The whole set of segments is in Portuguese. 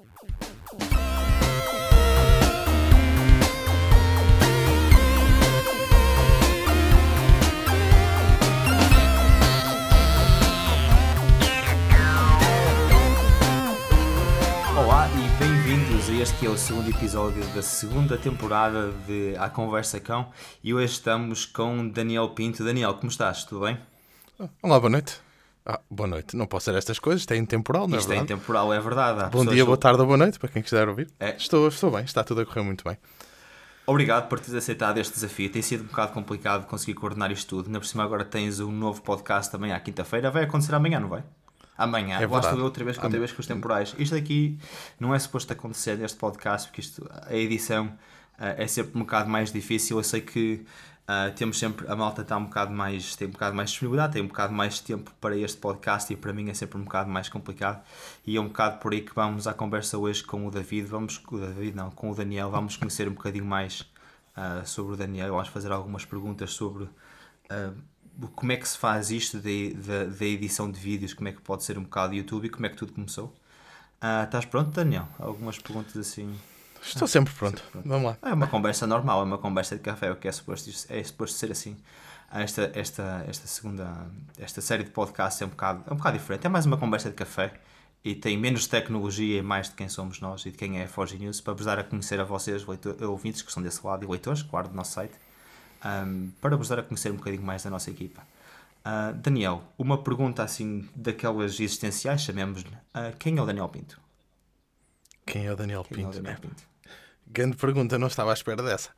Olá e bem-vindos a este que é o segundo episódio da segunda temporada de A Conversa Cão e hoje estamos com Daniel Pinto. Daniel, como estás? Tudo bem? Olá, boa noite. Ah, boa noite. Não posso ser estas coisas, isto é intemporal, não é Isto é verdade? intemporal, é verdade. Há Bom dia, boa tarde ou boa noite, para quem quiser ouvir. É. Estou, estou bem, está tudo a correr muito bem. Obrigado por teres aceitado este desafio. Tem sido um bocado complicado conseguir coordenar isto tudo. Ainda por cima agora tens um novo podcast também à quinta-feira. Vai acontecer amanhã, não vai? Amanhã. É Lá estou outra vez outra vez com os temporais. Isto aqui não é suposto acontecer neste podcast, porque isto, a edição ah, é sempre um bocado mais difícil. Eu sei que ah, temos sempre, a malta está um bocado mais, tem um bocado mais disponibilidade, tem um bocado mais tempo para este podcast e para mim é sempre um bocado mais complicado. E é um bocado por aí que vamos à conversa hoje com o David. Vamos, o David não, com o Daniel, vamos conhecer um bocadinho mais ah, sobre o Daniel. Vamos fazer algumas perguntas sobre o- como é que se faz isto da, edição de vídeos, como é que pode ser um bocado YouTube e como é que tudo começou. Estás pronto, Daniel? Algumas perguntas assim. Estou sempre pronto. Vamos lá. É uma conversa normal, é uma conversa de café, o que é suposto, é suposto ser assim. Esta, esta, esta segunda, esta série de podcasts é um, bocado, é um bocado diferente, é mais uma conversa de café e tem menos tecnologia e mais de quem somos nós e de quem é a Forge News para vos dar a conhecer a vocês, leitor, ouvintes que estão desse lado e leitores, claro, do nosso site, ahm, para vos dar a conhecer um bocadinho mais da nossa equipa. Ah, Daniel, uma pergunta assim daquelas existenciais, chamemos-lhe, ah, quem é o Daniel Pinto? Quem é o Daniel Quem é o Pinto? Daniel Pinto? Grande pergunta, não estava à espera dessa.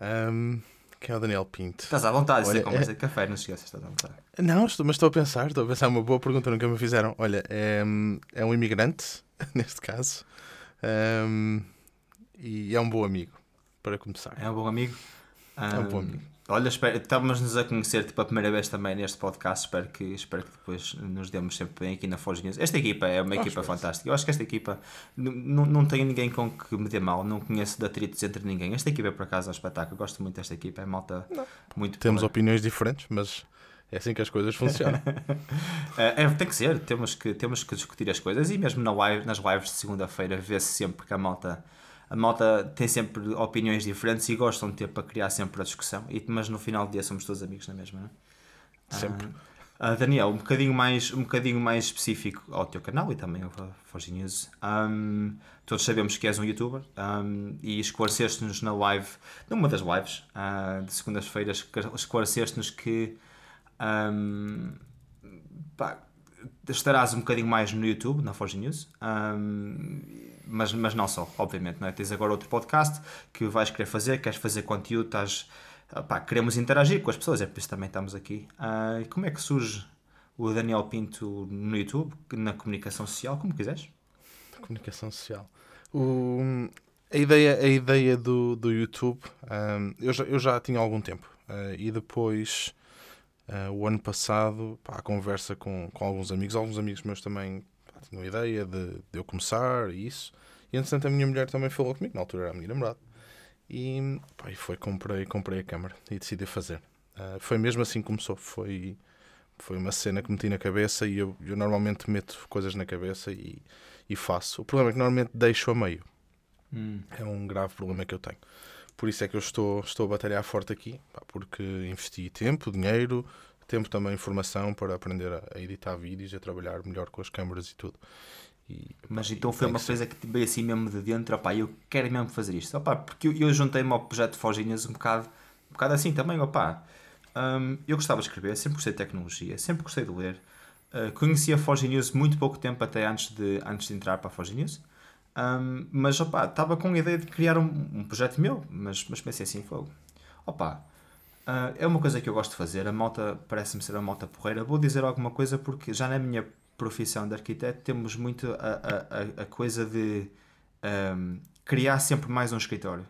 Ahm, quem é o Daniel Pinto? Estás à vontade, isto é Olha, conversa de café, não esqueças, estás à vontade. Não, estou, mas estou a pensar, estou a pensar, é uma boa pergunta, nunca me fizeram. Olha, é, é um imigrante, neste caso, ahm, e é um bom amigo, para começar. É um bom amigo. É um bom. Olha, espero, estamos-nos a conhecer tipo, a primeira vez também neste podcast. Espero que, espero que depois nos demos sempre bem aqui na Forge News. Esta equipa é uma Ah, equipa fantástica. Eu acho que esta equipa n- n- não tenho ninguém com que me dê mal, não conheço de atritos entre ninguém. Esta equipa é por acaso é um espetáculo. Eu gosto muito desta equipa, é malta muito Temos opiniões diferentes, mas é assim que as coisas funcionam. É, é, tem que ser, temos que, temos que discutir as coisas e mesmo na live, nas lives de segunda-feira vê-se sempre que a malta, a malta tem sempre opiniões diferentes e gostam de ter para criar sempre a discussão, e, mas no final do dia somos todos amigos na mesma, não é? Sempre. Ah, Daniel, um bocadinho, mais, um bocadinho mais específico ao teu canal e também ao Forge News. Ahm, todos sabemos que és um youtuber ahm, e esclareceste-nos na live, numa das lives ah, de segundas-feiras, esclareceste-nos que ahm, pá, estarás um bocadinho mais no YouTube, na Forge News, ahm, mas, mas não só, obviamente. Não é? Tens agora outro podcast que vais querer fazer, queres fazer conteúdo, estás, ah, pá, queremos interagir com as pessoas, é por isso também estamos aqui. Ah, e como é que surge o Daniel Pinto no YouTube, na comunicação social, como quiseres? Comunicação social. O- a ideia, a ideia do, do YouTube, ahm, eu, já, eu já tinha algum tempo. Ah, e depois, ah, o ano passado, pá, a conversa com, com alguns amigos, alguns amigos meus também tinham a ideia de, de eu começar e isso. E entretanto a minha mulher também falou comigo, na altura era a minha namorada. E, pá, e foi, comprei, comprei a câmara e decidi fazer. Ah, foi mesmo assim que começou. Foi, foi uma cena que meti na cabeça e eu, eu normalmente meto coisas na cabeça e, e faço. O problema é que normalmente deixo a meio. É um grave problema que eu tenho. Por isso é que eu estou, estou a batalhar forte aqui, pá, porque investi tempo, dinheiro, tempo também, formação para aprender a, a editar vídeos e a trabalhar melhor com as câmaras e tudo. E, Mas pá, então foi uma que ser. coisa que te veio assim mesmo de dentro, opá, eu quero mesmo fazer isto, opá, porque eu, eu juntei-me ao projeto de Forginhas um bocado, um bocado assim também, opá. Hum, eu gostava de escrever, sempre gostei de tecnologia, sempre gostei de ler. Uh, conheci a Forge News muito pouco tempo até antes de, antes de entrar para a Forge News. Hum, mas opá, estava com a ideia de criar um, um projeto meu, mas, mas pensei assim, fogo. Opá, ah, é uma coisa que eu gosto de fazer, a malta parece-me ser a malta porreira. Vou dizer alguma coisa porque já na minha profissão de arquiteto temos muito a, a, a- coisa de ahm, criar sempre mais um escritório.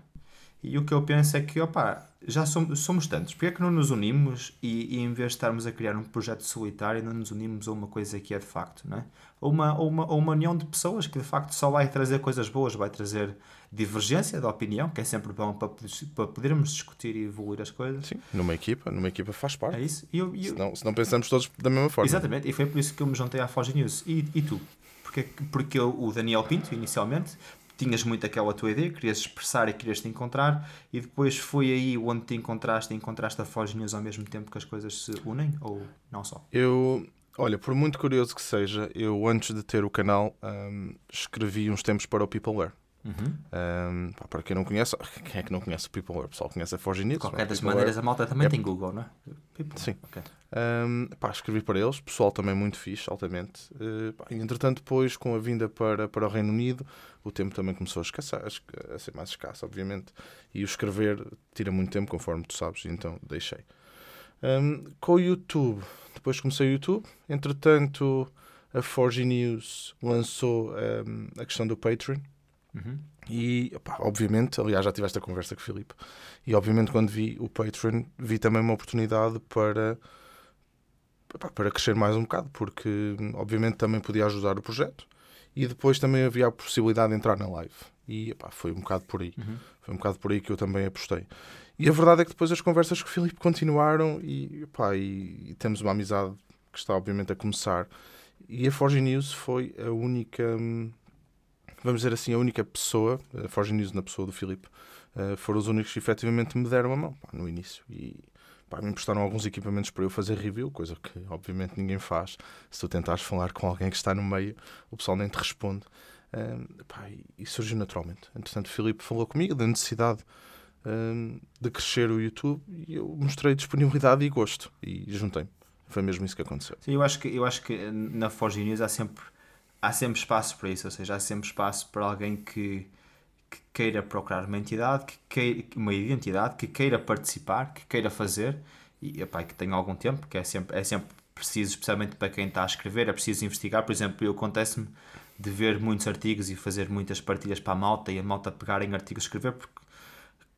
E o que eu penso é que, opá, já somos, somos tantos, porque é que não nos unimos e, e em vez de estarmos a criar um projeto solitário, não nos unimos a uma coisa que é de facto, não é? Ou uma, uma, uma união de pessoas que de facto só vai trazer coisas boas, vai trazer divergência de opinião, que é sempre bom para, para podermos discutir e evoluir as coisas. Sim, numa equipa, numa equipa faz parte. É isso? E eu, eu- Senão, senão pensamos todos da mesma forma. Exatamente, e foi por isso que eu me juntei à Forge News. E, e tu? porque, porque o Daniel Pinto, inicialmente, tinhas muito aquela tua ideia, querias expressar e querias te encontrar, e depois foi aí onde te encontraste e encontraste a Foz News ao mesmo tempo que as coisas se unem, ou não só? Eu, olha, por muito curioso que seja, eu antes de ter o canal um, escrevi uns tempos para o Peopleware. Uhum. Um, pá, para quem não conhece, quem é que não conhece o Peopleware? O pessoal conhece a Forge News. Qualquer das maneiras, a malta também tem Google, não é? People. Sim. Okay. Um, pá, escrevi para eles, pessoal também muito fixe, altamente. Uh, pá, e, entretanto, depois, com a vinda para, para o Reino Unido, o tempo também começou a, escassar, a ser mais escasso, obviamente. E o escrever tira muito tempo, conforme tu sabes, então deixei. Um, com o YouTube, depois comecei o YouTube, entretanto, a Forge News lançou a questão do Patreon. Uhum. E, opá, obviamente, aliás, já tive esta conversa com o Filipe. E, obviamente, quando vi o Patreon, vi também uma oportunidade para, para crescer mais um bocado, porque, obviamente, também podia ajudar o projeto. E depois também havia a possibilidade de entrar na live. E opá, foi um bocado por aí. Uhum. Foi um bocado por aí que eu também apostei. E a verdade é que depois as conversas com o Filipe continuaram e, opá, e, e temos uma amizade que está, obviamente, a começar. E a Forge News foi a única. Hum, vamos dizer assim, a única pessoa, a Forge News na pessoa do Filipe, uh, foram os únicos que efetivamente me deram a mão pá, no início. E pá, me emprestaram alguns equipamentos para eu fazer review, coisa que obviamente ninguém faz. Se tu tentares falar com alguém que está no meio, o pessoal nem te responde. Uh, pá, e surgiu naturalmente. Entretanto, o Filipe falou comigo da necessidade uh, de crescer o YouTube e eu mostrei disponibilidade e gosto e juntei-me. Foi mesmo isso que aconteceu. Sim, eu acho que, eu acho que na Forge News há sempre há sempre espaço para isso, ou seja, há sempre espaço para alguém que, que queira procurar uma entidade, que queira, uma identidade, que queira participar, que queira fazer e epá, que tenha algum tempo, que é sempre, é sempre preciso, especialmente para quem está a escrever, é preciso investigar. Por exemplo, acontece-me de ver muitos artigos e fazer muitas partilhas para a malta e a malta pegar em artigos escrever, porque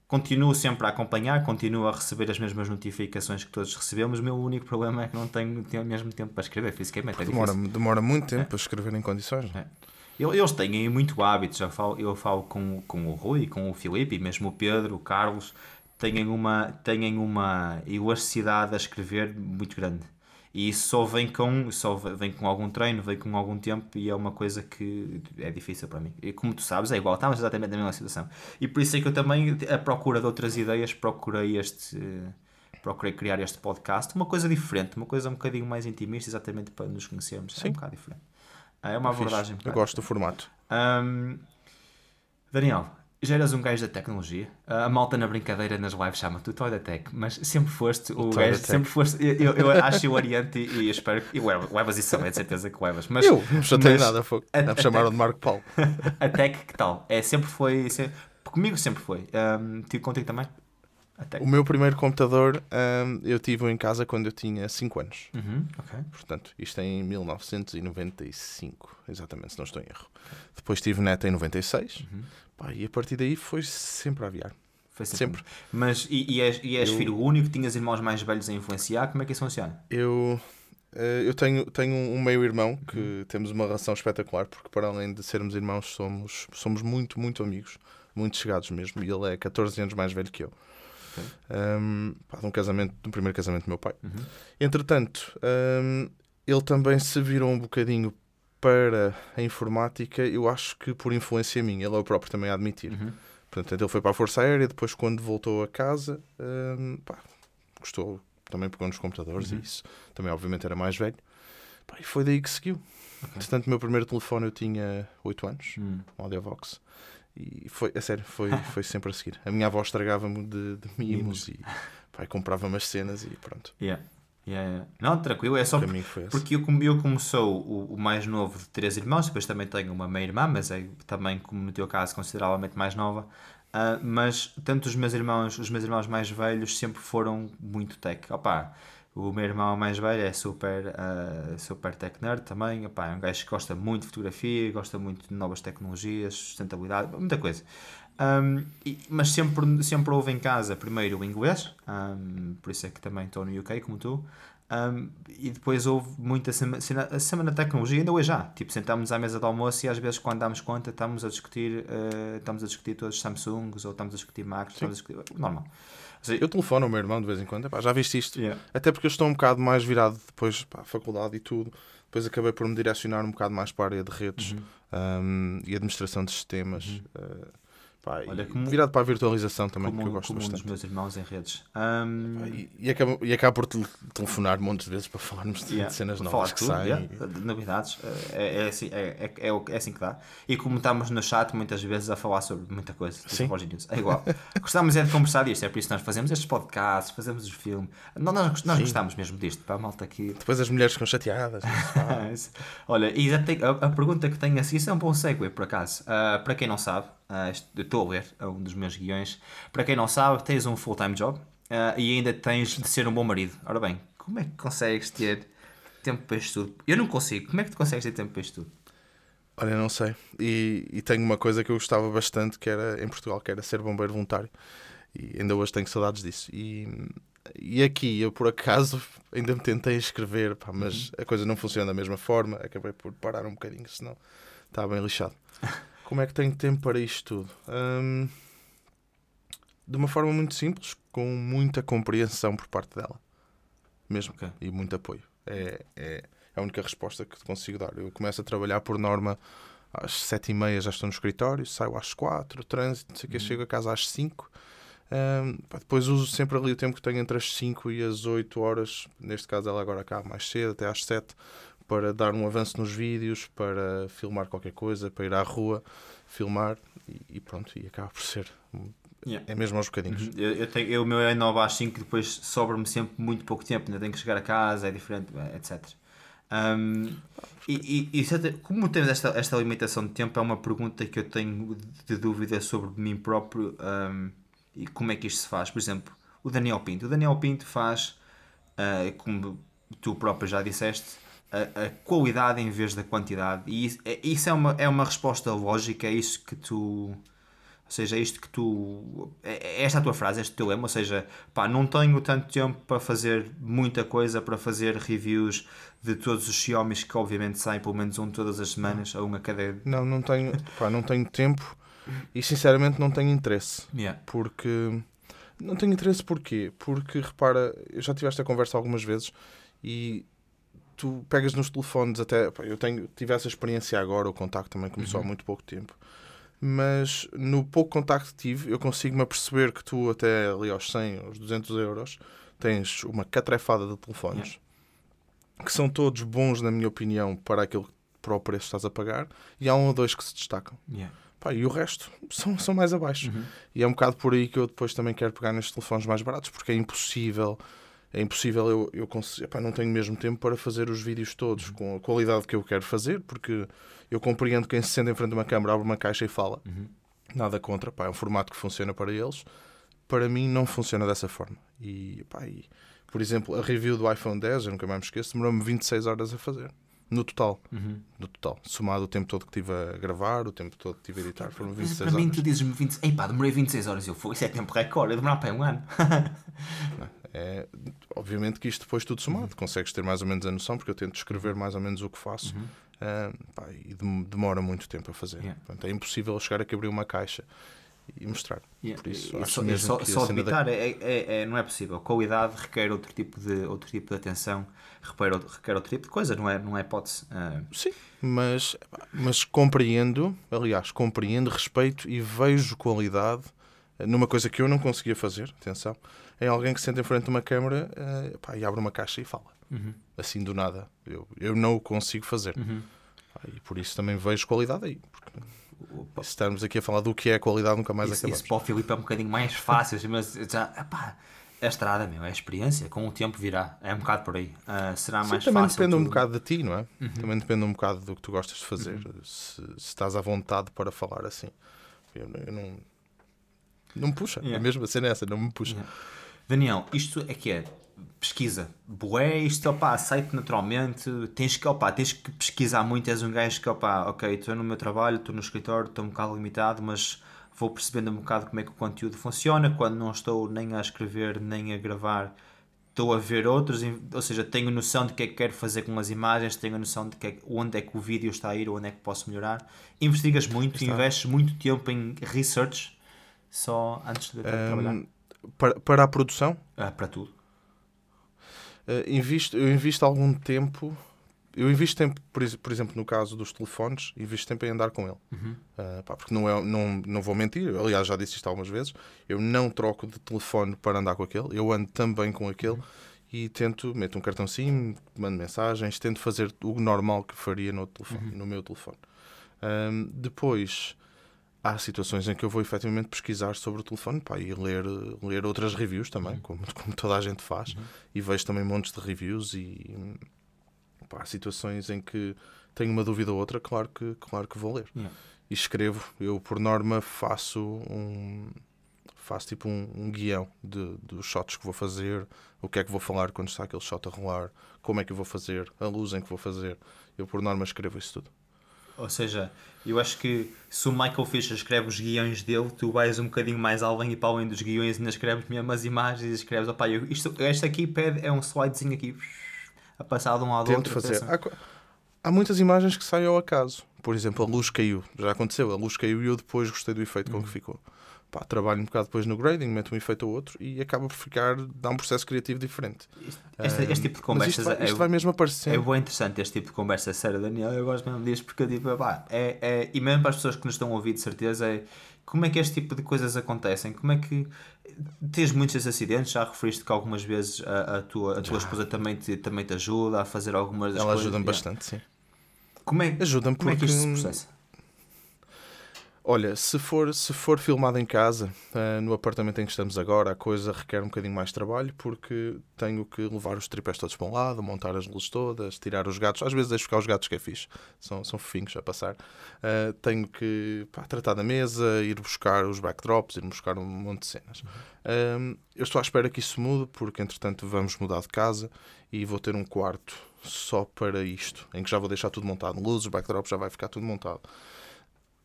continuo sempre a acompanhar, continuo a receber as mesmas notificações que todos recebemos. O meu único problema é que não tenho, tenho o mesmo tempo para escrever fisicamente. É demora, demora muito tempo é. para escrever em condições. É. Eles têm muito hábito, já falo, eu falo com, com o Rui, com o Filipe, e mesmo o Pedro, o Carlos, têm uma, têm uma elasticidade a escrever muito grande. E isso só vem com, só vem com algum treino, vem com algum tempo e é uma coisa que é difícil para mim. E como tu sabes, é igual, estamos exatamente na mesma situação. E por isso é que eu também, à procura de outras ideias, procurei este. Procurei criar este podcast, uma coisa diferente, uma coisa um bocadinho mais intimista, exatamente para nos conhecermos. Sim. É um bocado diferente. É uma abordagem. Eu gosto do formato. Um, Daniel, já eras um gajo da tecnologia. A malta na brincadeira nas lives chama-te o Toy Tech, mas sempre foste o, o gajo, sempre foste. Eu, eu acho oriente e, e espero que. E levas isso também, de certeza que levas. Mas, eu não chatei nada, foi. A, chamaram de Marco Paulo. a Tech, que tal? É, sempre foi. Sempre, comigo sempre foi. Um, tive contigo também? O meu primeiro computador um, eu tive em casa quando eu tinha 5 anos. Uhum, okay. Portanto, isto é em 1995, exatamente, se não estou em erro. Okay. Depois tive net em 96 uhum. pá, e a partir daí foi sempre a aviar. Foi sempre. sempre. Mas e, e és, e és eu... filho único? Tinhas irmãos mais velhos a influenciar? Como é que isso funciona? Eu, eh, eu tenho, tenho um meio-irmão que uhum. temos uma relação espetacular, porque para além de sermos irmãos, somos, somos muito, muito amigos, muito chegados mesmo. E ele é 14 anos mais velho que eu. Um, pá, de um casamento, do primeiro casamento do meu pai. Uhum. Entretanto, um, ele também se virou um bocadinho para a informática, eu acho que por influência minha, ele é o próprio também a admitir. Uhum. Portanto, ele foi para a Força Aérea, depois quando voltou a casa, um, pá, gostou, também pegou nos computadores uhum. e isso. Também, obviamente, era mais velho. Pá, e foi daí que seguiu. Okay. Portanto, o meu primeiro telefone eu tinha 8 anos, uhum. um Audiovox. E foi, a sério, foi, foi sempre a seguir. A minha avó estragava-me de, de mimos e pai, comprava-me as cenas e pronto. Yeah. Yeah, yeah. Não, tranquilo, é só por, porque eu, como, eu, como sou o, o, mais novo de três irmãos, depois também tenho uma meia-irmã, mas é também, como no teu caso, consideravelmente mais nova. Uh, mas tanto os meus irmãos, os meus irmãos mais velhos sempre foram muito tech. Opa, o meu irmão mais velho é super, uh, super tech nerd também. Epá, é um gajo que gosta muito de fotografia, gosta muito de novas tecnologias, sustentabilidade, muita coisa. Um, e, mas sempre, sempre houve em casa primeiro o inglês, um, por isso é que também estou no UK como tu. Um, e depois houve muita semana, a semana da tecnologia, ainda hoje já. Tipo, sentámos à mesa de almoço e às vezes, quando damos conta, estamos a discutir, uh, estamos a discutir todos os Samsungs ou estamos a discutir Macs, estamos a discutir. Normal. Eu telefono ao meu irmão de vez em quando, já viste isto? Yeah. Até porque eu estou um bocado mais virado depois para a faculdade e tudo, depois acabei por me direcionar um bocado mais para a área de redes Uhum. um, e administração de sistemas. uh, pá, Olha, como- virado para a virtualização também, como, que eu gosto como um dos bastante. meus irmãos em redes. Pá, E, e, acabo, e acabo por te- telefonar montes de vezes para falarmos de, Yeah. de cenas novas que tudo, saem. yeah, de novidades, é, é, assim, é, é, é, é assim que dá. E como estamos no chat muitas vezes a falar sobre muita coisa, tipo Sim. É igual. gostamos é de conversar disto, é por isso que nós fazemos estes podcasts, fazemos os filmes. Nós, nós, gostamos mesmo disto, para a malta aqui. Depois as mulheres ficam chateadas. Olha, e a, a pergunta que tenho assim, isso é um bom segue por acaso. Ah, para quem não sabe, eu estou a ler é um dos meus guiões. Para quem não sabe, tens um full-time job ah, e ainda tens de ser um bom marido. Ora bem, como é que consegues ter tempo para isto tudo? Eu não consigo. Como é que tu consegues ter tempo para isto tudo? Olha, não sei. E, e tenho uma coisa que eu gostava bastante que era em Portugal, que era ser bombeiro voluntário. E ainda hoje tenho saudades disso. E, e aqui eu por acaso ainda me tentei inscrever, pá, mas a coisa não funciona da mesma forma. Acabei por parar um bocadinho, senão estava bem lixado. Como é que tenho tempo para isto tudo? Hum, de uma forma muito simples, com muita compreensão por parte dela. Mesmo. Ok. E muito apoio. É, é, é a única resposta que consigo dar. Eu começo a trabalhar por norma às sete e meia já estou no escritório, saio às quatro, trânsito, não sei o que, chego a casa às cinco. Pá, depois uso sempre ali o tempo que tenho entre as 5 e as 8 horas, neste caso ela agora cá mais cedo, até às 7, para dar um avanço nos vídeos, para filmar qualquer coisa, para ir à rua, filmar e, e pronto, e acaba por ser. Yeah. É mesmo aos bocadinhos. Uhum. Eu, eu tenho, eu, o meu é 9 às 5, depois sobra-me sempre muito pouco tempo, ainda tenho que chegar a casa, é diferente, eh, etc. Um, e, e, e como temos esta, esta limitação de tempo, é uma pergunta que eu tenho de dúvida sobre mim próprio um, e como é que isto se faz. Por exemplo, o Daniel Pinto. O Daniel Pinto faz, uh, como tu próprio já disseste, a, a qualidade em vez da quantidade. E isso, é, isso é, uma, é uma resposta lógica, é isso que tu. Ou seja, é isto que tu. É, é esta a tua frase, este teu lema. Ou seja, pá, não tenho tanto tempo para fazer muita coisa, para fazer reviews de todos os Xiaomi que obviamente saem pelo menos um todas as semanas, ou um a cada. Não, não tenho, pá, não tenho tempo e sinceramente não tenho interesse. Yeah. Porque. Não tenho interesse porquê? Porque repara, eu já tive esta conversa algumas vezes e tu pegas nos telefones até. Eu tenho, tive essa experiência agora, o contacto também começou há muito pouco tempo. Mas no pouco contacto que tive, eu consigo-me aperceber que tu, até ali aos 100, aos 200 euros, tens uma catrefada de telefones que são todos bons, na minha opinião, para aquilo para o preço que estás a pagar, e há um ou dois que se destacam. Yeah. Pá, e o resto são, são mais abaixo. E é um bocado por aí que eu depois também quero pegar nestes telefones mais baratos, porque é impossível. É impossível eu, eu conseguir. Epá, não tenho mesmo tempo para fazer os vídeos todos com a qualidade que eu quero fazer, porque eu compreendo quem se senta em frente a uma câmera, abre uma caixa e fala. Nada contra, pá, é um formato que funciona para eles. Para mim não funciona dessa forma. E, pá, e, por exemplo, a review do iPhone 10, eu nunca mais me esqueço, demorou-me 26 horas a fazer. No total. Uhum. No total. Somado o tempo todo que estive a gravar, o tempo todo que estive a editar, foram Mas 26 para mim, horas. tu dizes-me 20. Ei pá, demorei 26 horas. Eu fui, isso é tempo recorde. Eu demorar para um ano. É, obviamente que isto depois tudo somado, consegues ter mais ou menos a noção, porque eu tento escrever mais ou menos o que faço ah, pá, e dem- demora muito tempo a fazer. Yeah. Portanto, é impossível chegar a abrir uma caixa e mostrar. Yeah. Por isso, E só, só, que só cena da- debitar é, é- é- não é possível. Qualidade requer outro tipo de, outro tipo de atenção, requer outro, requer outro tipo de coisa, não é, não é hipótese. Ah, Sim, mas, mas compreendo, aliás, compreendo, respeito e vejo qualidade numa coisa que eu não conseguia fazer, atenção, é alguém que se senta em frente de uma câmara pá, e abre uma caixa e fala. Uhum. Assim do nada. Eu, eu não o consigo fazer. Pá, E por isso também vejo qualidade aí. Porque Opa. se estarmos aqui a falar do que é qualidade, nunca mais Isso, acabamos. isso para o Filipe é um bocadinho mais fácil, mas já, epá, é estrada, meu, é experiência, com o tempo virá, é um bocado por aí. Ah, será Sim, mais também fácil. depende um tudo. Uhum. bocado de ti, não é? Também depende um bocado do que tu gostas de fazer. Se, se estás à vontade para falar assim. Eu, eu não. Não me puxa. Yeah. A mesma cena é essa, não me puxa. Yeah. Daniel, isto é que é pesquisa. Boé, isto opá, aceito naturalmente. Tens que, opá, tens que pesquisar muito. És um gajo que, opá, ok, estou no meu trabalho, estou no escritório, estou um bocado limitado, mas vou percebendo um bocado como é que o conteúdo funciona. Quando não estou nem a escrever, nem a gravar, estou a ver outros, ou seja, tenho noção de que é que quero fazer com as imagens, tenho noção de que é- onde é que o vídeo está a ir, onde é que posso melhorar. Investigas muito, Está. investes muito tempo em research só antes de trabalhar. Para, para a produção, Ah, para tudo. eh, invisto, eu invisto algum tempo eu invisto tempo, por, por exemplo, no caso dos telefones, invisto tempo em andar com ele. Uhum. Uh, pá, porque não, é, não, não vou mentir, eu, aliás, já disse isto algumas vezes. Eu não troco de telefone para andar com aquele, eu ando também com aquele e tento, meto um cartão SIM, mando mensagens, tento fazer o normal que faria no, telefone, no meu telefone. Um, depois, há situações em que eu vou efetivamente pesquisar sobre o telefone pá, e ler, ler outras reviews também, como, como toda a gente faz, e vejo também montes de reviews e pá, há situações em que tenho uma dúvida ou outra, claro que, claro que vou ler. Yeah. E escrevo, eu por norma faço um faço tipo um, um guião de, dos shots que vou fazer, o que é que vou falar quando está aquele shot a rolar, como é que eu vou fazer, a luz em que vou fazer. Eu por norma escrevo isso tudo. Ou seja, eu acho que se o Michael Fisher escreve os guiões dele, tu vais um bocadinho mais além e para além dos guiões ainda escreves mesmo as imagens e escreves, opá, eu, isto, este aqui pede, é um slidezinho aqui a passar de um lado ao outro. fazer. Há, há muitas imagens que saem ao acaso. Por exemplo, a luz caiu. Já aconteceu. A luz caiu e eu depois gostei do efeito com que ficou. Pá, trabalho um bocado depois no grading, meto um efeito ou outro e acaba por ficar, dá um processo criativo diferente. Este, este tipo de Mas conversas isto vai, é, isto vai mesmo aparecer. é bem interessante, este tipo de conversa sério, Daniel. Eu gosto mesmo disto porque tipo, pá, é, é, e mesmo para as pessoas que nos estão a ouvir, de certeza, é como é que este tipo de coisas acontecem? Como é que tens muitos acidentes? Já referiste que algumas vezes a, a tua, a tua esposa também te, também te ajuda a fazer algumas Ela coisas? ajuda-me bastante, sim. Como é, Ajuda-me como é porque. que isto se processa? Olha, se for, se for filmado em casa, ah, no apartamento em que estamos agora, a coisa requer um bocadinho mais trabalho porque tenho que levar os tripés todos para um lado, montar as luzes todas, tirar os gatos. Às vezes deixo ficar os gatos que é fixe, são, são fofinhos a passar. Ah, tenho que pá, tratar da mesa, ir buscar os backdrops, ir buscar um monte de cenas. Ah, eu estou à espera que isso mude porque, entretanto, vamos mudar de casa e vou ter um quarto só para isto, em que já vou deixar tudo montado. Luzes, backdrops, já vai ficar tudo montado.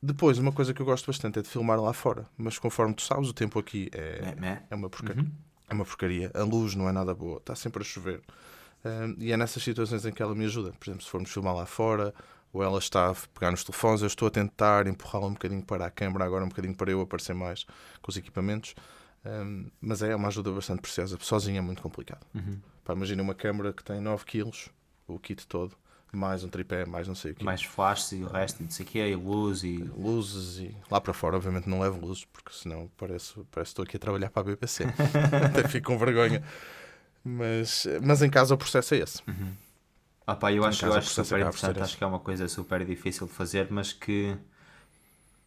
Depois, uma coisa que eu gosto bastante é de filmar lá fora, mas conforme tu sabes, o tempo aqui é, É, é. é uma porcaria. Uhum. É uma porcaria. A luz não é nada boa, está sempre a chover. Ahm, e é nessas situações em que ela me ajuda. Por exemplo, se formos filmar lá fora, ou ela está a pegar nos telefones, eu estou a tentar empurrá-la um bocadinho para a câmara, agora um bocadinho para eu aparecer mais com os equipamentos. Ahm, mas é uma ajuda bastante preciosa. Sozinha é muito complicado. Uhum. Pá, imagina uma câmara que tem 9 kg, o kit todo, mais um tripé, mais não sei o quê. Mais flashes e o resto, não sei o que, e luz e. luzes e lá para fora obviamente não levo luzes porque senão parece, parece que estou aqui a trabalhar para a BBC até fico com vergonha mas, mas em casa o processo é esse Ah, pá, eu Em acho, eu acho super interessante, acho que é uma coisa super difícil de fazer, mas que.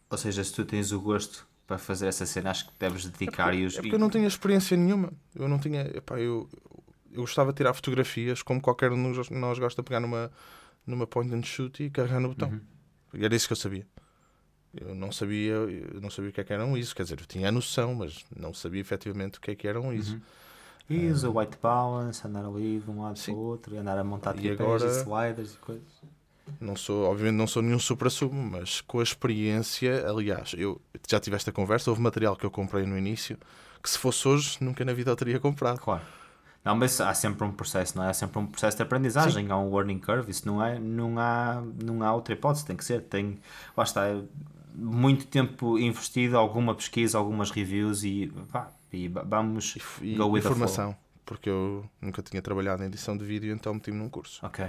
Ou seja, se tu tens o gosto para fazer essa cena, acho que deves dedicar e os. é porque eu não tinha experiência nenhuma eu não tinha epá, eu, eu gostava de tirar fotografias como qualquer um de nós gosta de pegar numa, numa point and shoot e carregar no botão e era isso que eu sabia eu não sabia eu não sabia o que é que era um ISO quer dizer, eu tinha a noção mas não sabia efetivamente o que é que era um ISO E usa o white balance, andar ali de um lado Sim. para o outro, andar a montar tripés agora- e sliders e coisas. Não sou, obviamente não sou nenhum supra-sumo, mas com a experiência, aliás, eu já tive esta conversa, houve material que eu comprei no início, que se fosse hoje, nunca na vida eu teria comprado. Claro. Não, mas há sempre um processo, não é? Há sempre um processo de aprendizagem, há um learning curve, isso não é, não há, não há outra hipótese, tem que ser, tem, lá está, muito tempo investido, alguma pesquisa, algumas reviews e, pá, e va- vamos E, go with the flow. formação, porque eu nunca tinha trabalhado em edição de vídeo, então meti-me num curso. Ok,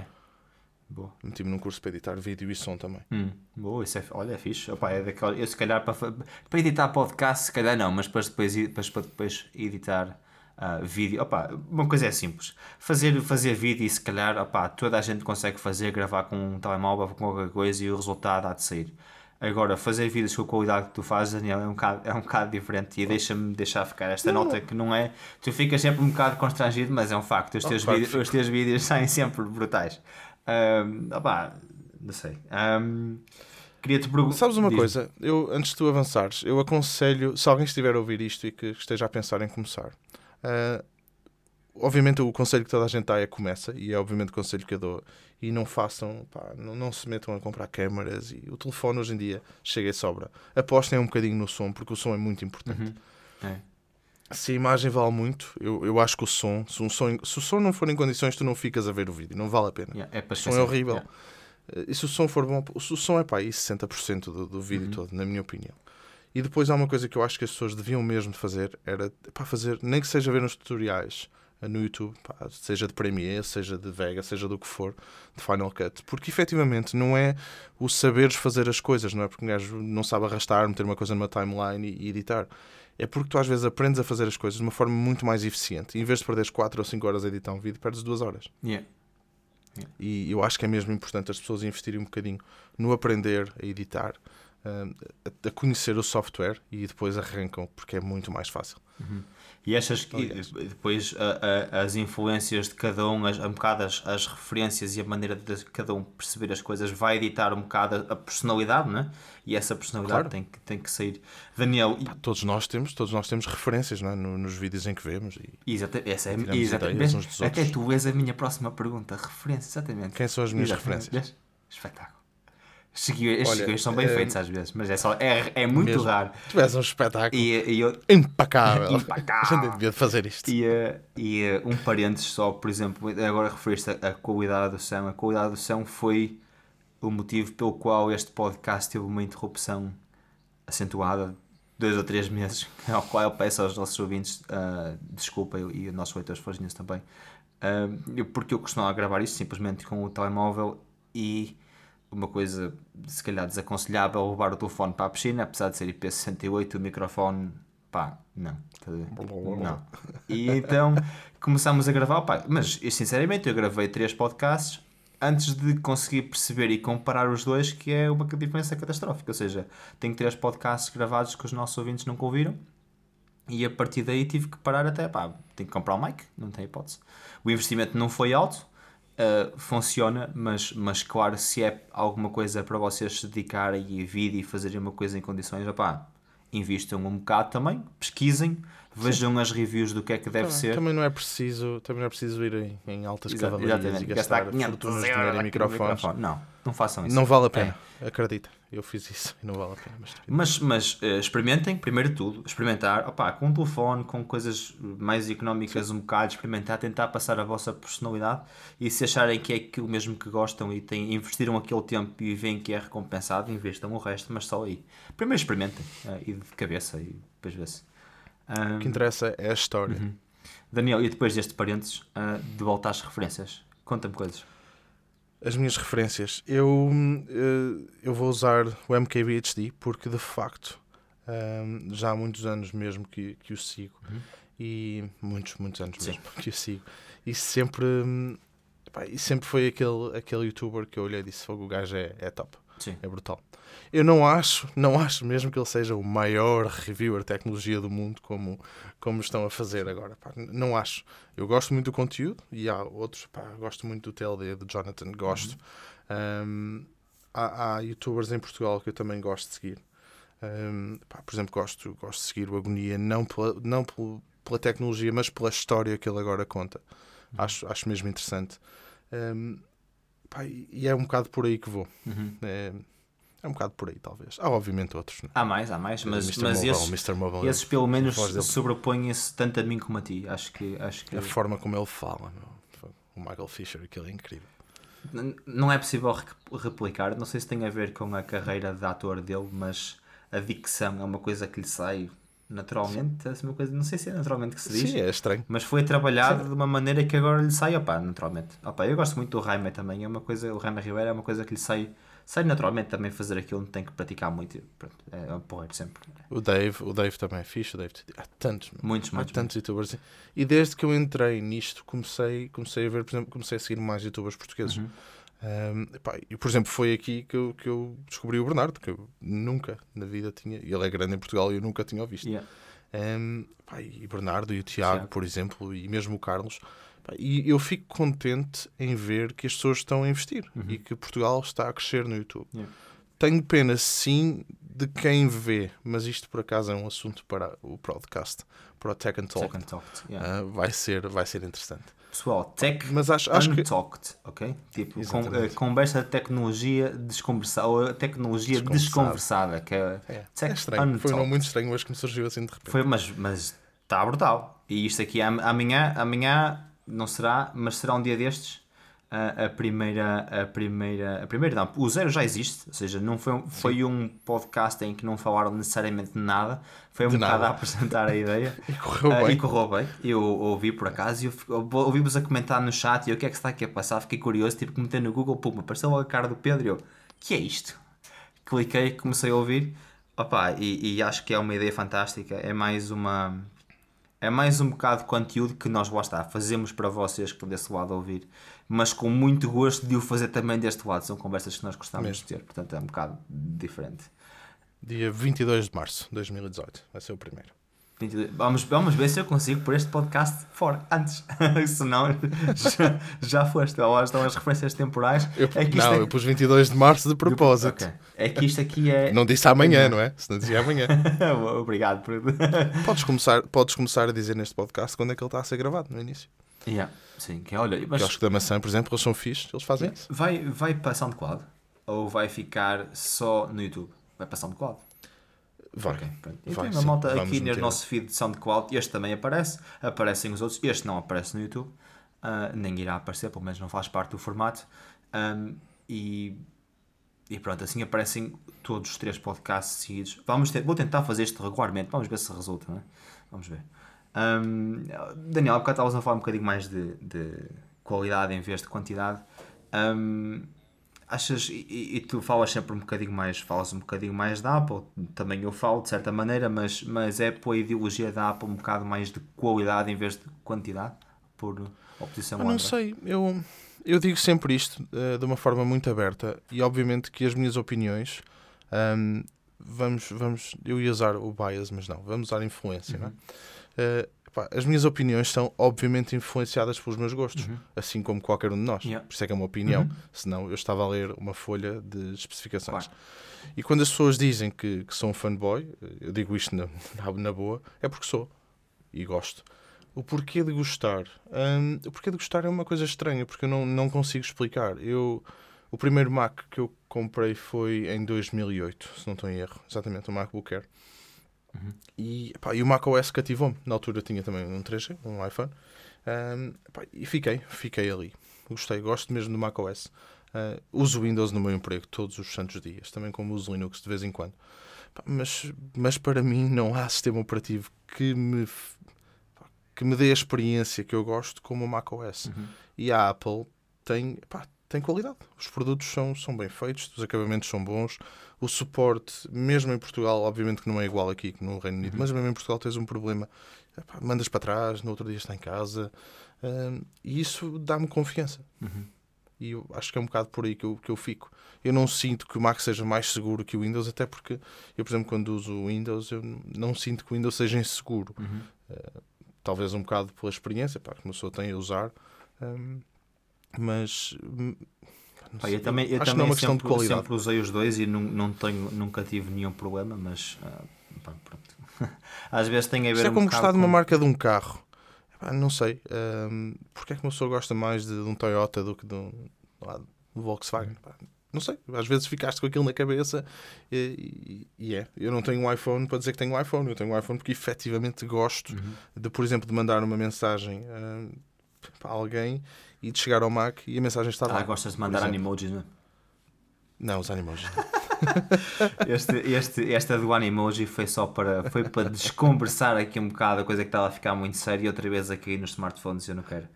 boa. Meti-me num curso para editar vídeo e som também. Hum, boa, isso é, olha, é fixe. Opa, é daquela, eu se calhar para, para editar podcast, se calhar não, mas para depois, para, para depois editar ah, vídeo, opa, uma coisa é simples. Fazer, fazer vídeo e se calhar opa, toda a gente consegue fazer, gravar com um telemóvel, com qualquer coisa e o resultado há de sair. Agora, fazer vídeos com a qualidade que tu fazes, Daniel, é um bocado, é um bocado diferente e deixa-me deixar ficar esta nota que não é. Tu ficas sempre um bocado constrangido, mas é um facto. Os Oh, teus, que vídeos, os teus vídeos saem sempre brutais. Ahm, opá, não sei. Ahm, Queria-te perguntar. Sabes uma coisa? Eu, antes de tu avançares, eu aconselho, se alguém estiver a ouvir isto e que esteja a pensar em começar, ah, obviamente o conselho que toda a gente dá é começa, e é obviamente o conselho que eu dou, e não façam, pá, não, não se metam a comprar câmaras, e o telefone hoje em dia chega e sobra. Apostem um bocadinho no som, porque o som é muito importante. Uhum. É. Se a imagem vale muito, eu, eu acho que o som se, um som, se o som não for em condições, tu não ficas a ver o vídeo, não vale a pena. Yeah, é O som é horrível. Yeah. Eh, E se o som for bom, o som é para aí 60% do, do vídeo Uhum. todo, na minha opinião. E depois há uma coisa que eu acho que as pessoas deviam mesmo fazer, era para fazer, nem que seja ver nos tutoriais, no YouTube, pá, seja de Premiere, seja de Vega, seja do que for, de Final Cut, porque efetivamente não é o saberes fazer as coisas, não é porque um gajo não sabe arrastar, meter uma coisa numa timeline e, e editar. É porque tu às vezes aprendes a fazer as coisas de uma forma muito mais eficiente. Em vez de perderes 4 ou 5 horas a editar um vídeo, perdes 2 horas. Yeah. E eu acho que é mesmo importante as pessoas investirem um bocadinho no aprender a editar, a- a conhecer o software e depois arrancam, porque é muito mais fácil. E achas que depois a- a- as influências de cada um, as, um bocado as, as referências e a maneira de cada um perceber as coisas vai editar um bocado a, a personalidade, não é? E essa personalidade Claro. tem, que, tem que sair. Daniel, e- Todos nós temos, todos nós temos referências não é? No- nos vídeos em que vemos. E exata, essa é, exatamente, até tu és a minha próxima pergunta. Referência, exatamente. quem são as minhas Exatamente. referências? Espetáculo. Estes Olha, guiões são bem eh, feitos às vezes, mas é, só, é, é muito Mesmo. raro. Tu és um espetáculo E, e eu, impecável. Impecável. A gente devia fazer isto. E, eh, e eh, um parênteses só, por exemplo, agora referiste a, a qualidade do som. A qualidade do som foi o motivo pelo qual este podcast teve uma interrupção acentuada de dois ou três meses, ao qual eu peço aos nossos ouvintes ah, desculpa eu- e aos nossos leitores forginhos também, Ah, eu- porque eu costumava gravar isto simplesmente com o telemóvel e uma coisa se calhar desaconselhável levar o telefone para a piscina, apesar de ser IP68, o microfone, pá, não. Ver? Não. E então começámos a gravar, pá, mas eu, sinceramente eu gravei três podcasts antes de conseguir perceber e comparar os dois, que é uma diferença catastrófica. Ou seja, tenho três podcasts gravados que os nossos ouvintes nunca ouviram. E a partir daí tive que parar até, pá, tenho que comprar um mic, não tem hipótese. O investimento não foi alto, uh, funciona, mas, mas claro, se é alguma coisa para vocês se dedicarem a vídeo e fazerem uma coisa em condições, opá, invistam um bocado também, pesquisem, vejam as reviews do que é que deve Também, ser. também não é preciso, também não é preciso ir em, em altas Exa- cavalarias e gastar, gastar 500 fortunas de euros dinheiro em microfones. microfone. Não, não façam isso. Não vale a É. pena, acredita. Eu fiz isso e não vale a pena. Mas... Mas, mas eh, experimentem, primeiro de tudo, experimentar, opá, com um telefone, com coisas mais económicas um bocado, experimentar, tentar passar a vossa personalidade e se acharem que é aquilo mesmo que gostam e têm, investiram aquele tempo e veem que é recompensado, investam o resto, mas só aí. Primeiro experimentem eh, e de cabeça e depois vê-se. Ah, O que interessa é a história. Uhum. Daniel, e depois deste parênteses, ah, de volta às referências, conta-me coisas. As minhas referências. Eu, eh, eu vou usar o MKBHD porque, de facto, já há muitos anos mesmo que, que o sigo. E muitos, muitos anos Sim. mesmo que o sigo. E sempre, hum, pá, e sempre foi aquele, aquele youtuber que eu olhei e disse: "Fogo, o gajo é, é top. Sim. É brutal. Eu não acho, não acho mesmo que ele seja o maior reviewer de tecnologia do mundo como, como estão a fazer agora. pá. Não acho. Eu gosto muito do conteúdo e há outros, pá, gosto muito do TLD, do Jonathan, gosto. Um, há, há youtubers em Portugal que eu também gosto de seguir. Um, pá, por exemplo, gosto, gosto de seguir o Agonia, não, pela, não pela tecnologia, mas pela história que ele agora conta. Acho, acho mesmo interessante. Um, pá, e é um bocado por aí que vou. Uhum. É, é um bocado por aí, talvez. Há, obviamente, outros. Né? Há mais, há mais, mas, Mr. mas Mobile, esses. Mobile, esses pelo menos sobrepõem-se tanto a mim como a ti. Acho que, acho que a forma como ele fala. meu. O Michael Fisher, aquilo é incrível. Não é possível re- replicar, não sei se tem a ver com a carreira de ator dele, mas a dicção é uma coisa que lhe sai naturalmente, é uma coisa, não sei se é naturalmente que se diz, Sim, é estranho. mas foi trabalhado de uma maneira que agora lhe sai, opá, naturalmente. Opá, eu gosto muito do Jaime também, é uma coisa, o Jaime Ribeiro é uma coisa que lhe sai, sai naturalmente também fazer aquilo, não tem que praticar muito, pronto, é um porreiro sempre. O Dave, o Dave também é fixe. O Dave, há tantos. Muitos, há muitos, tantos youtubers. E desde que eu entrei nisto, comecei, comecei a ver, por exemplo, comecei a seguir mais youtubers portugueses. Uhum. Um, epá, e por exemplo, foi aqui que eu, que eu descobri o Bernardo, que eu nunca na vida tinha. Ele é grande em Portugal e eu nunca tinha o visto. Yeah. Um, pá, e o Bernardo e o Tiago, por exemplo, e mesmo o Carlos. Pá, e eu fico contente em ver que as pessoas estão a investir e que Portugal está a crescer no YouTube. Uhum. Yeah. Tenho pena, sim, de quem vê, mas isto por acaso é um assunto para o podcast, para o Tech and Talk. Second Talked, yeah. Ah, vai, ser, vai ser interessante. Pessoal, tech Mas acho, acho que. untalked, ok? Tipo, com, Exatamente. eh, conversa de tecnologia desconversada, ou tecnologia Desconversada. que é, É, tech é estranho. Foi um untalked. nome muito estranho hoje que me surgiu assim de repente. Foi, mas mas está brutal. E isto aqui am- amanhã, amanhã não será, mas será um dia destes. A, a primeira, a primeira, a primeira não, o zero já existe, ou seja, não foi, um- foi um podcast em que não falaram necessariamente de nada, foi um De bocado nada. a apresentar a ideia. E correu Ah, bem. E correu bem. Eu ouvi por acaso e ouvi-vos a comentar no chat e o que é que está aqui a passar? Fiquei curioso, tipo, comentei no Google, pum, apareceu logo a cara do Pedro e eu, que é isto? Cliquei, comecei a ouvir, opá, e, e acho que é uma ideia fantástica. É mais uma. É mais um bocado de conteúdo que nós lá está, fazemos para vocês que estão desse lado a ouvir, mas com muito gosto de o fazer também deste lado. São conversas que nós gostamos Mesmo. de ter, portanto é um bocado diferente. Dia 22 de março de 2018. Vai ser o primeiro. 22. Vamos, vamos ver se eu consigo pôr este podcast fora antes. Senão já, já foste. Lá estão as referências temporais. Eu, é não, é... eu pus 22 de março de propósito. Ok. É que isto aqui é. Não disse amanhã, não é? Se não dizia amanhã. Obrigado por. podes, começar, podes começar a dizer neste podcast quando é que ele está a ser gravado, no início. yeah. Sim, que olha, mas Porque acho que da maçã, por exemplo, eles são fixos, eles fazem isso. vai, vai para SoundCloud ou vai ficar só no YouTube? Vai para SoundCloud. Vai. Ok, pronto. Vai, Então, sim. malta aqui no nosso feed de SoundCloud, este também aparece, aparecem os outros, este não aparece no YouTube, ah, nem irá aparecer, pelo menos não faz parte do formato. Ahm, e, e pronto, assim aparecem todos os três podcasts seguidos. Vamos ter, vou tentar fazer isto regularmente, vamos ver se resulta, não é? Vamos ver. Ahm, Daniel, há bocado estavas a falar um bocadinho mais de, de qualidade em vez de quantidade. Ahm, achas, e, e- tu falas sempre um bocadinho mais, falas um bocadinho mais da Apple, também eu falo de certa maneira, mas, mas é pela ideologia da Apple um bocado mais de qualidade em vez de quantidade, por oposição Eu não sei, eu, eu digo sempre isto eh, de uma forma muito aberta e obviamente que as minhas opiniões ahm, vamos, vamos, eu ia usar o bias, mas não, vamos usar influência, não é? Eh, pá, as minhas opiniões são obviamente influenciadas pelos meus gostos, Uhum. assim como qualquer um de nós. Yeah. Por isso é que é uma opinião, Uhum. senão eu estava a ler uma folha de especificações. Claro. E quando as pessoas dizem que, que sou um fanboy, eu digo isto na, na, na boa, é porque sou e gosto. O porquê de gostar? Hum, o porquê de gostar é uma coisa estranha, porque eu não, não consigo explicar. Eu, o primeiro Mac que eu comprei foi em 2008, se não estou em erro. Exatamente, o MacBook Air. E, pá, e o macOS cativou-me. Na altura tinha também um 3G, um iPhone. Hum, pá, e fiquei, fiquei ali. Gostei, gosto mesmo do macOS. Uh, uso Windows no meu emprego todos os santos dias, também como uso Linux de vez em quando. Pá, Mas, mas para mim não há sistema operativo que me, que me dê a experiência que eu gosto como o macOS. Uhum. E a Apple tem, pá, tem qualidade. Os produtos são, são bem feitos, os acabamentos são bons. O suporte, mesmo em Portugal, obviamente que não é igual aqui que no Reino Unido, mas mesmo em Portugal tens um problema. Epá, mandas para trás, no outro dia está em casa. hum, e isso dá-me confiança. Uhum. E eu acho que é um bocado por aí que eu, que eu fico. Eu não sinto que o Mac seja mais seguro que o Windows, até porque eu, por exemplo, quando uso o Windows, eu não sinto que o Windows seja inseguro. Uhum. Talvez um bocado pela experiência pá, que uma pessoa tem a usar. hum, mas. hum, não Pá, sei, eu também, eu acho que também não é uma questão sempre, de qualidade. sempre usei os dois e não, não tenho, nunca tive nenhum problema, mas ah, pá, às vezes tem a ver Isto é um como bocado gostar de uma com- marca de um carro. Não sei. hum, porque é que uma pessoa gosta mais de, de um Toyota do que de um, de um Volkswagen? Pá, não sei. Às vezes ficaste com aquilo na cabeça e, e- e é. Eu não tenho um iPhone para dizer que tenho um iPhone. Eu tenho um iPhone porque efetivamente gosto Uhum. de, por exemplo, de mandar uma mensagem hum, para alguém e de chegar ao Mac e a mensagem está lá. Ah, gostas de mandar animojis, não é? Não, os animais. Este, este, esta do Animoji foi só para, foi para desconversar aqui um bocado a coisa que estava a ficar muito séria e outra vez a cair nos smartphones eu não quero.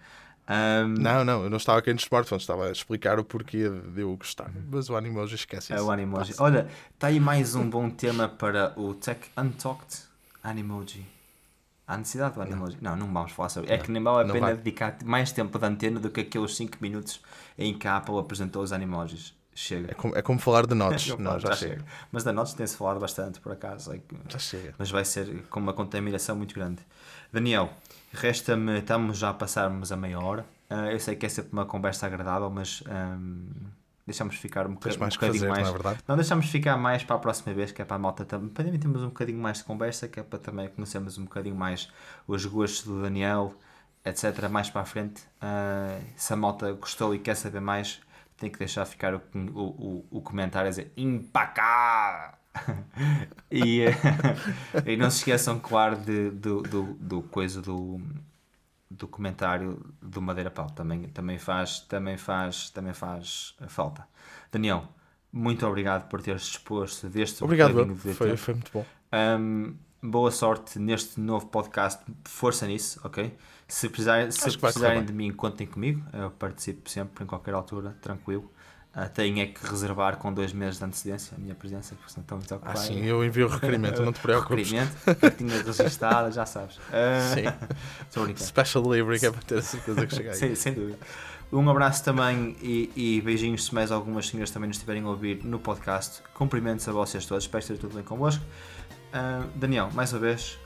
Ahm, não, não, eu não estava aqui nos smartphones, estava a explicar o porquê de eu gostar. Mas o Animoji esquece é isso. o Animoji. Olha, está aí mais um bom tema para o Tech Untalked Animoji. Há necessidade do Animoji? Não, não vamos falar sobre. É que nem vale a não pena dedicar mais tempo de antena do que aqueles 5 minutos em que a Apple apresentou os Animojis. Chega. É como, é como falar de notes. Não, falo, já, chega. Mas da Notes tem-se falado bastante, por acaso. é que- Já chega. mas vai ser com uma contaminação muito grande. Daniel, resta-me, estamos já a passarmos a meia hora. Ah, eu sei que é sempre uma conversa agradável, mas ahm, deixamos ficar um, boca- um bocadinho fazer, mais. não é verdade? Não, deixamos ficar mais para a próxima vez, que é para a malta também. Para também temos um bocadinho mais de conversa, que é para também conhecermos um bocadinho mais os gostos do Daniel, etc. Mais para a frente. Ah, se a malta gostou e quer saber mais, tem que deixar ficar o, o, o, o comentário a dizer impacável. e, e não se esqueçam, claro, de, do, do, do coisa do, do comentário do Madeira Pau. Também, também, faz, também, faz, também faz falta. Daniel, muito obrigado por teres disposto deste Obrigado, de foi, foi muito bom. Um, boa sorte neste novo podcast. Força nisso, ok? Se, precisar, se precisarem de mim, contem comigo. Eu participo sempre, em qualquer altura, tranquilo. Uh, tenho é que reservar com dois meses de antecedência a minha presença, porque senão estão muito Ah, sim, eu envio o requerimento, não te preocupes. requerimento, tinha registada, já sabes. Uh, sim. Special delivery, que é para ter a certeza que cheguei. sim, sem dúvida. Um abraço também e, e, beijinhos se mais algumas senhoras também nos estiverem a ouvir no podcast. Cumprimentos a vocês todos, espero que esteja tudo bem convosco. Uh, Daniel, mais uma vez,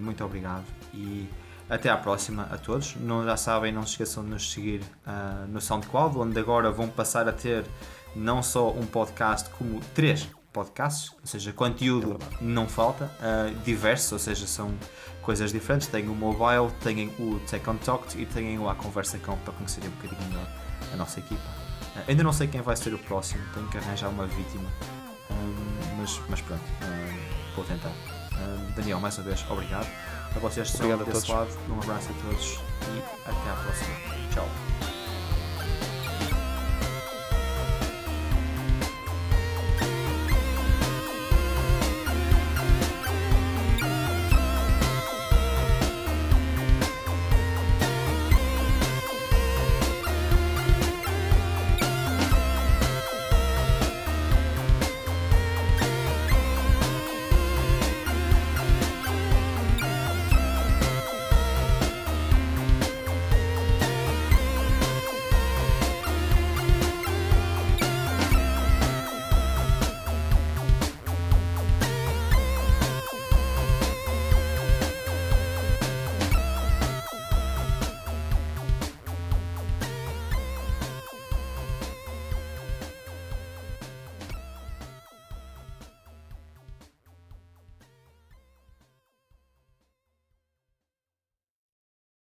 muito obrigado e até à próxima a todos. Não já sabem, não se esqueçam de nos seguir uh, no SoundCloud, onde agora vão passar a ter não só um podcast, como três podcasts, ou seja, conteúdo é não falta, uh, diversos, ou seja, são coisas diferentes. Tem o mobile, têm o Take on Talk e têm o A Conversa Com para conhecerem um bocadinho melhor a nossa equipa. Uh, ainda não sei quem vai ser o próximo, tenho que arranjar uma vítima, mas, mas pronto, vou tentar. Daniel, mais uma vez, obrigado a vocês que estão desse lado. Um abraço a todos e até.